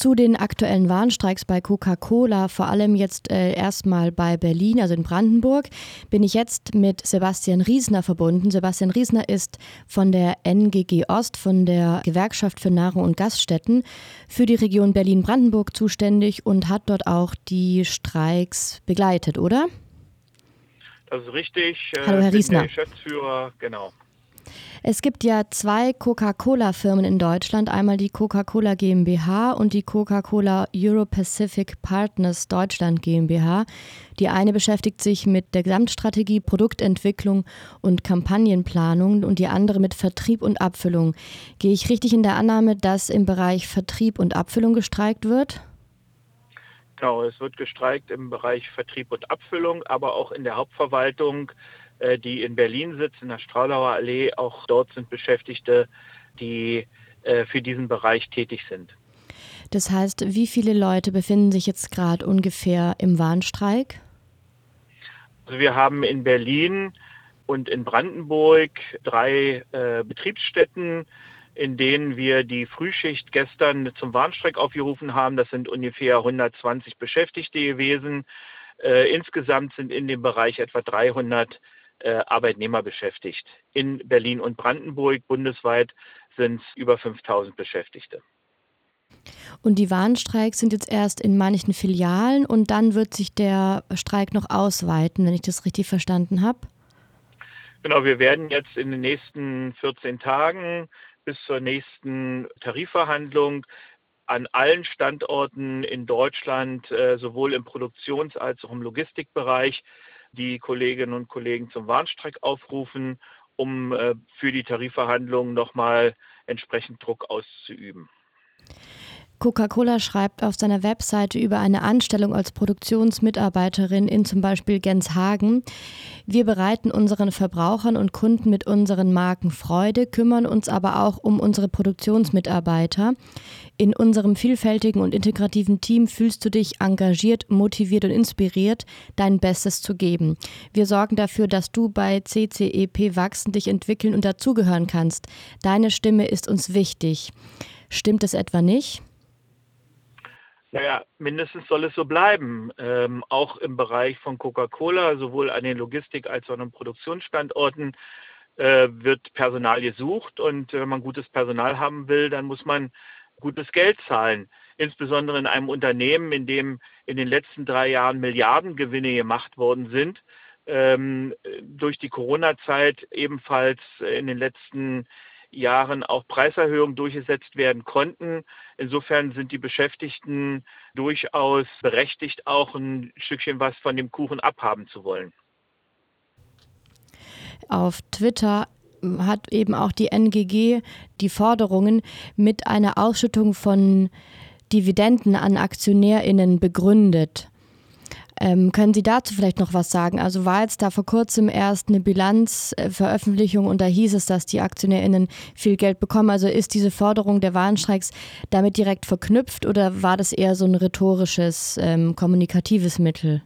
Zu den aktuellen Warnstreiks bei Coca-Cola, vor allem jetzt äh, erstmal bei Berlin, also in Brandenburg, bin ich jetzt mit Sebastian Riesner verbunden. Sebastian Riesner ist von der NGG Ost, von der Gewerkschaft für Nahrung und Gaststätten, für die Region Berlin-Brandenburg zuständig und hat dort auch die Streiks begleitet, oder? Das ist richtig. Hallo, Herr Riesner. Geschäftsführer, genau. Es gibt ja zwei Coca-Cola-Firmen in Deutschland, einmal die Coca-Cola GmbH und die Coca-Cola Euro-Pacific Partners Deutschland GmbH. Die eine beschäftigt sich mit der Gesamtstrategie, Produktentwicklung und Kampagnenplanung und die andere mit Vertrieb und Abfüllung. Gehe ich richtig in der Annahme, dass im Bereich Vertrieb und Abfüllung gestreikt wird? Genau, es wird gestreikt im Bereich Vertrieb und Abfüllung, aber auch in der Hauptverwaltung die in Berlin sitzt, in der Straulauer Allee. Auch dort sind Beschäftigte, die äh, für diesen Bereich tätig sind. Das heißt, wie viele Leute befinden sich jetzt gerade ungefähr im Warnstreik? Also wir haben in Berlin und in Brandenburg drei äh, Betriebsstätten, in denen wir die Frühschicht gestern zum Warnstreik aufgerufen haben. Das sind ungefähr 120 Beschäftigte gewesen. Äh, insgesamt sind in dem Bereich etwa 300 äh, Arbeitnehmer beschäftigt. In Berlin und Brandenburg bundesweit sind es über 5000 Beschäftigte. Und die Warnstreiks sind jetzt erst in manchen Filialen und dann wird sich der Streik noch ausweiten, wenn ich das richtig verstanden habe? Genau, wir werden jetzt in den nächsten 14 Tagen bis zur nächsten Tarifverhandlung an allen Standorten in Deutschland, äh, sowohl im Produktions- als auch im Logistikbereich, die Kolleginnen und Kollegen zum Warnstreik aufrufen, um äh, für die Tarifverhandlungen nochmal entsprechend Druck auszuüben. Coca-Cola schreibt auf seiner Webseite über eine Anstellung als Produktionsmitarbeiterin in zum Beispiel Genshagen. Wir bereiten unseren Verbrauchern und Kunden mit unseren Marken Freude, kümmern uns aber auch um unsere Produktionsmitarbeiter. In unserem vielfältigen und integrativen Team fühlst du dich engagiert, motiviert und inspiriert, dein Bestes zu geben. Wir sorgen dafür, dass du bei CCEP wachsen, dich entwickeln und dazugehören kannst. Deine Stimme ist uns wichtig. Stimmt es etwa nicht? Naja, mindestens soll es so bleiben. Ähm, auch im Bereich von Coca-Cola, sowohl an den Logistik- als auch an den Produktionsstandorten, äh, wird Personal gesucht. Und wenn man gutes Personal haben will, dann muss man gutes Geld zahlen. Insbesondere in einem Unternehmen, in dem in den letzten drei Jahren Milliardengewinne gemacht worden sind. Ähm, durch die Corona-Zeit ebenfalls in den letzten Jahren Jahren auch Preiserhöhungen durchgesetzt werden konnten. Insofern sind die Beschäftigten durchaus berechtigt, auch ein Stückchen was von dem Kuchen abhaben zu wollen. Auf Twitter hat eben auch die NGG die Forderungen mit einer Ausschüttung von Dividenden an Aktionärinnen begründet. Ähm, können Sie dazu vielleicht noch was sagen? Also war jetzt da vor kurzem erst eine Bilanzveröffentlichung und da hieß es, dass die AktionärInnen viel Geld bekommen. Also ist diese Forderung der Warnstreiks damit direkt verknüpft oder war das eher so ein rhetorisches, ähm, kommunikatives Mittel?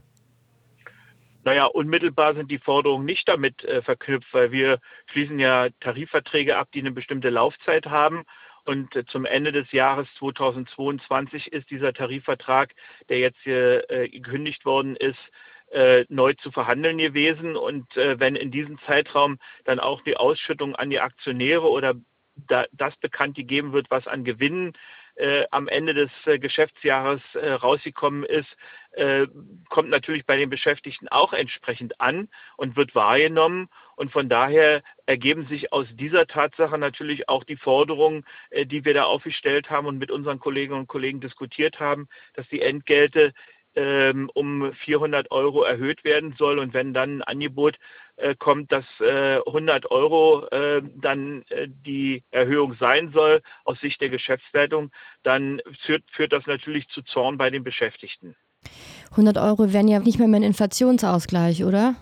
Naja, unmittelbar sind die Forderungen nicht damit äh, verknüpft, weil wir schließen ja Tarifverträge ab, die eine bestimmte Laufzeit haben. Und äh, zum Ende des Jahres 2022 ist dieser Tarifvertrag, der jetzt hier äh, gekündigt worden ist, äh, neu zu verhandeln gewesen. Und wenn in diesem Zeitraum dann auch die Ausschüttung an die Aktionäre oder da, das bekannt gegeben wird, was an Gewinnen am Ende des Geschäftsjahres rausgekommen ist, äh, kommt natürlich bei den Beschäftigten auch entsprechend an und wird wahrgenommen. Und von daher ergeben sich aus dieser Tatsache natürlich auch die Forderungen, äh, die wir da aufgestellt haben und mit unseren Kolleginnen und Kollegen diskutiert haben, dass die Entgelte ähm, um 400 Euro erhöht werden soll. Und wenn dann ein Angebot äh, kommt, dass äh, 100 Euro äh, dann äh, die Erhöhung sein soll aus Sicht der Geschäftsleitung, dann führt, führt das natürlich zu Zorn bei den Beschäftigten. 100 Euro wären ja nicht mehr mehr ein Inflationsausgleich, oder?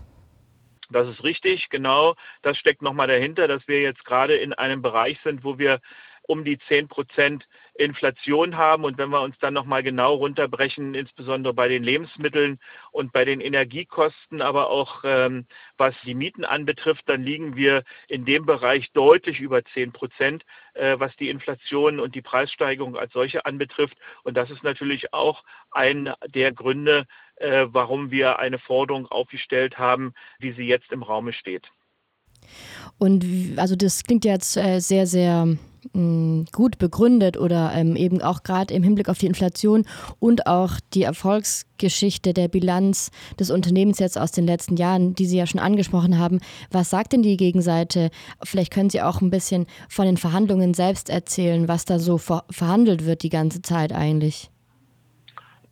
Das ist richtig, genau. Das steckt nochmal dahinter, dass wir jetzt gerade in einem Bereich sind, wo wir um die 10 Prozent Inflation haben. Und wenn wir uns dann nochmal genau runterbrechen, insbesondere bei den Lebensmitteln und bei den Energiekosten, aber auch ähm, was die Mieten anbetrifft, dann liegen wir in dem Bereich deutlich über 10 Prozent, äh, was die Inflation und die Preissteigerung als solche anbetrifft. Und das ist natürlich auch ein der Gründe, äh, warum wir eine Forderung aufgestellt haben, wie sie jetzt im Raume steht. Und also das klingt jetzt äh, sehr, sehr mh, gut begründet oder ähm, eben auch gerade im Hinblick auf die Inflation und auch die Erfolgsgeschichte der Bilanz des Unternehmens jetzt aus den letzten Jahren, die Sie ja schon angesprochen haben. Was sagt denn die Gegenseite? Vielleicht können Sie auch ein bisschen von den Verhandlungen selbst erzählen, was da so ver verhandelt wird die ganze Zeit eigentlich.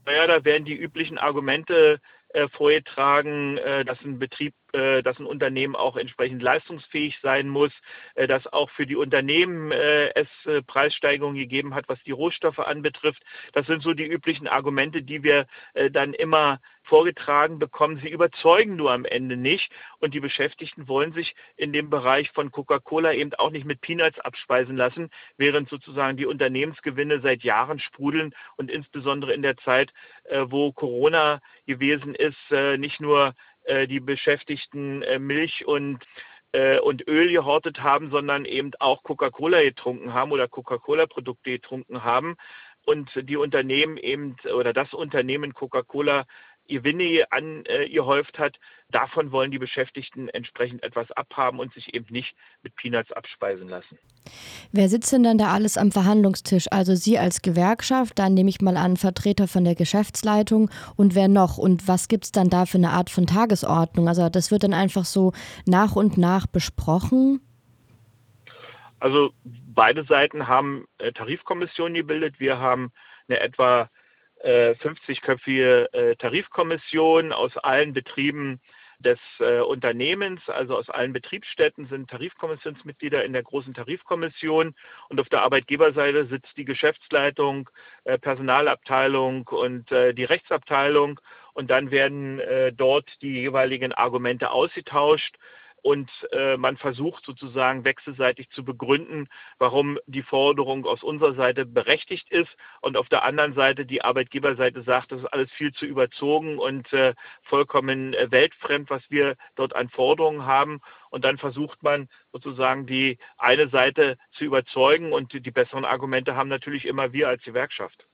Naja, da werden die üblichen Argumente äh, vorgetragen, äh, dass ein Betrieb, äh, dass ein Unternehmen auch entsprechend leistungsfähig sein muss, äh, dass auch für die Unternehmen es Preissteigerungen gegeben hat, was die Rohstoffe anbetrifft. Das sind so die üblichen Argumente, die wir dann immer vorgetragen bekommen. Sie überzeugen nur am Ende nicht. Und die Beschäftigten wollen sich in dem Bereich von Coca-Cola eben auch nicht mit Peanuts abspeisen lassen, während sozusagen die Unternehmensgewinne seit Jahren sprudeln und insbesondere in der Zeit, äh, wo Corona gewesen ist, äh, nicht nur äh, die Beschäftigten Milch und und Öl gehortet haben, sondern eben auch Coca-Cola getrunken haben oder Coca-Cola-Produkte getrunken haben und die Unternehmen eben oder das Unternehmen Coca-Cola Gewinne angehäuft hat, davon wollen die Beschäftigten entsprechend etwas abhaben und sich eben nicht mit Peanuts abspeisen lassen. Wer sitzt denn dann da alles am Verhandlungstisch? Also Sie als Gewerkschaft, dann nehme ich mal an Vertreter von der Geschäftsleitung und wer noch? Und was gibt es dann da für eine Art von Tagesordnung? Also das wird dann einfach so nach und nach besprochen? Also beide Seiten haben äh, Tarifkommissionen gebildet. Wir haben eine etwa 50-köpfige äh, Tarifkommission aus allen Betrieben des äh, Unternehmens, also aus allen Betriebsstätten sind Tarifkommissionsmitglieder in der großen Tarifkommission. Und auf der Arbeitgeberseite sitzt die Geschäftsleitung, äh, Personalabteilung und äh, die Rechtsabteilung. Und dann werden äh, dort die jeweiligen Argumente ausgetauscht und äh, man versucht sozusagen wechselseitig zu begründen, warum die Forderung aus unserer Seite berechtigt ist und auf der anderen Seite die Arbeitgeberseite sagt, das ist alles viel zu überzogen und äh, vollkommen äh, weltfremd, was wir dort an Forderungen haben. Und dann versucht man sozusagen die eine Seite zu überzeugen und die, die besseren Argumente haben natürlich immer wir als Gewerkschaft.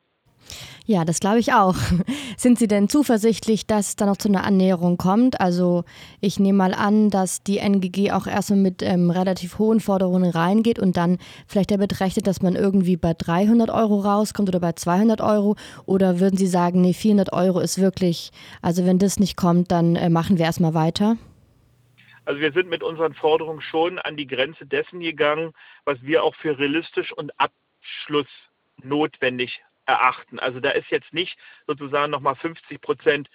Ja, das glaube ich auch. Sind Sie denn zuversichtlich, dass es da noch zu einer Annäherung kommt? Also ich nehme mal an, dass die NGG auch erstmal mit ähm, relativ hohen Forderungen reingeht und dann vielleicht damit rechnet, dass man irgendwie bei 300 Euro rauskommt oder bei 200 Euro. Oder würden Sie sagen, nee, 400 Euro ist wirklich, also wenn das nicht kommt, dann äh, machen wir erstmal weiter? Also wir sind mit unseren Forderungen schon an die Grenze dessen gegangen, was wir auch für realistisch und abschlussnotwendig erachten. Also da ist jetzt nicht sozusagen nochmal 50 Prozent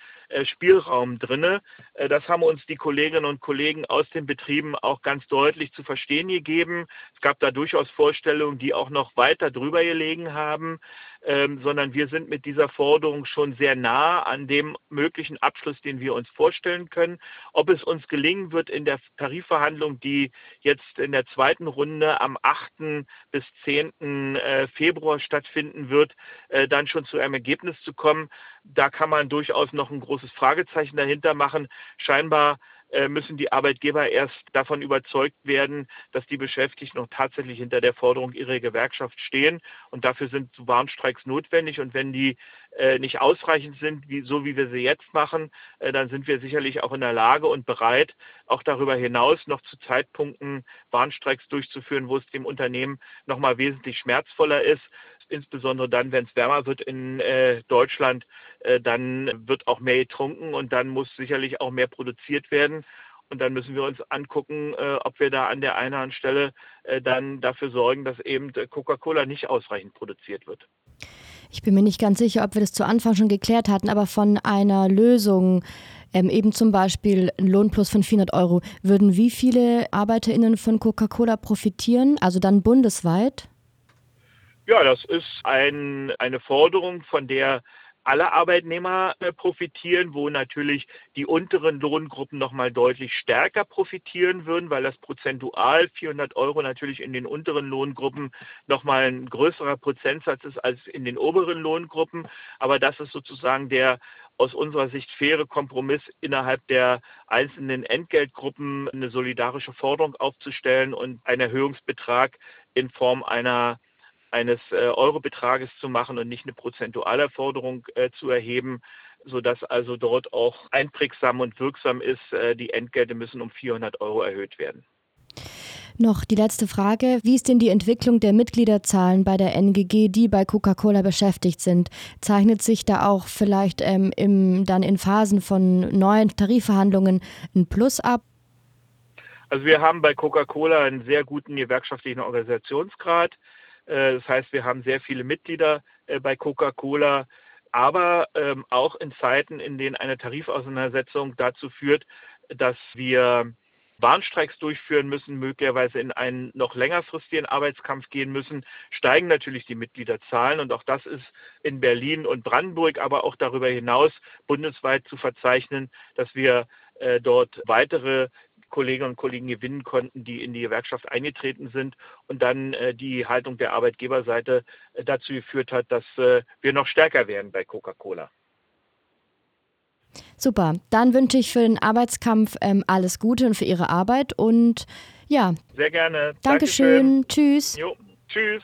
Spielraum drinne. Äh, das haben uns die Kolleginnen und Kollegen aus den Betrieben auch ganz deutlich zu verstehen gegeben. Es gab da durchaus Vorstellungen, die auch noch weiter drüber gelegen haben ähm, sondern wir sind mit dieser Forderung schon sehr nah an dem möglichen Abschluss, den wir uns vorstellen können. Ob es uns gelingen wird in der Tarifverhandlung, die jetzt in der zweiten Runde am 8. bis 10. Äh, Februar stattfinden wird, äh, dann schon zu einem Ergebnis zu kommen, da kann man durchaus noch ein großes Fragezeichen dahinter machen. Scheinbar äh, müssen die Arbeitgeber erst davon überzeugt werden, dass die Beschäftigten noch tatsächlich hinter der Forderung ihrer Gewerkschaft stehen. Und dafür sind Warnstreiks notwendig. Und wenn die äh, nicht ausreichend sind, wie, so wie wir sie jetzt machen, äh, dann sind wir sicherlich auch in der Lage und bereit, auch darüber hinaus noch zu Zeitpunkten Warnstreiks durchzuführen, wo es dem Unternehmen noch mal wesentlich schmerzvoller ist insbesondere dann, wenn es wärmer wird in äh, Deutschland, äh, dann wird auch mehr getrunken und dann muss sicherlich auch mehr produziert werden. Und dann müssen wir uns angucken, äh, ob wir da an der einen oder anderen Stelle äh, dann dafür sorgen, dass eben Coca-Cola nicht ausreichend produziert wird. Ich bin mir nicht ganz sicher, ob wir das zu Anfang schon geklärt hatten, aber von einer Lösung, ähm, eben zum Beispiel ein Lohnplus von 400 Euro, würden wie viele ArbeiterInnen von Coca-Cola profitieren, also dann bundesweit? Ja, das ist ein, eine Forderung, von der alle Arbeitnehmer äh, profitieren, wo natürlich die unteren Lohngruppen nochmal deutlich stärker profitieren würden, weil das prozentual 400 Euro natürlich in den unteren Lohngruppen nochmal ein größerer Prozentsatz ist als in den oberen Lohngruppen. Aber das ist sozusagen der aus unserer Sicht faire Kompromiss innerhalb der einzelnen Entgeltgruppen eine solidarische Forderung aufzustellen und einen Erhöhungsbetrag in Form einer eines äh, Eurobetrages zu machen und nicht eine prozentuale Forderung äh, zu erheben, sodass also dort auch einprägsam und wirksam ist, äh, die Entgelte müssen um 400 Euro erhöht werden. Noch die letzte Frage. Wie ist denn die Entwicklung der Mitgliederzahlen bei der NGG, die bei Coca-Cola beschäftigt sind? Zeichnet sich da auch vielleicht ähm, im, dann in Phasen von neuen Tarifverhandlungen ein Plus ab? Also wir haben bei Coca-Cola einen sehr guten gewerkschaftlichen Organisationsgrad. Äh, das heißt, wir haben sehr viele Mitglieder äh, bei Coca-Cola, aber ähm, auch in Zeiten, in denen eine Tarifauseinandersetzung dazu führt, dass wir Warnstreiks durchführen müssen, möglicherweise in einen noch längerfristigen Arbeitskampf gehen müssen, steigen natürlich die Mitgliederzahlen. Und auch das ist in Berlin und Brandenburg, aber auch darüber hinaus bundesweit zu verzeichnen, dass wir äh, dort weitere Kolleginnen und Kollegen gewinnen konnten, die in die Gewerkschaft eingetreten sind und dann äh, die Haltung der Arbeitgeberseite äh, dazu geführt hat, dass äh, wir noch stärker werden bei Coca-Cola. Super, dann wünsche ich für den Arbeitskampf ähm, alles Gute und für Ihre Arbeit und ja. Sehr gerne. Dankeschön. Dankeschön. Tschüss. Jo, tschüss.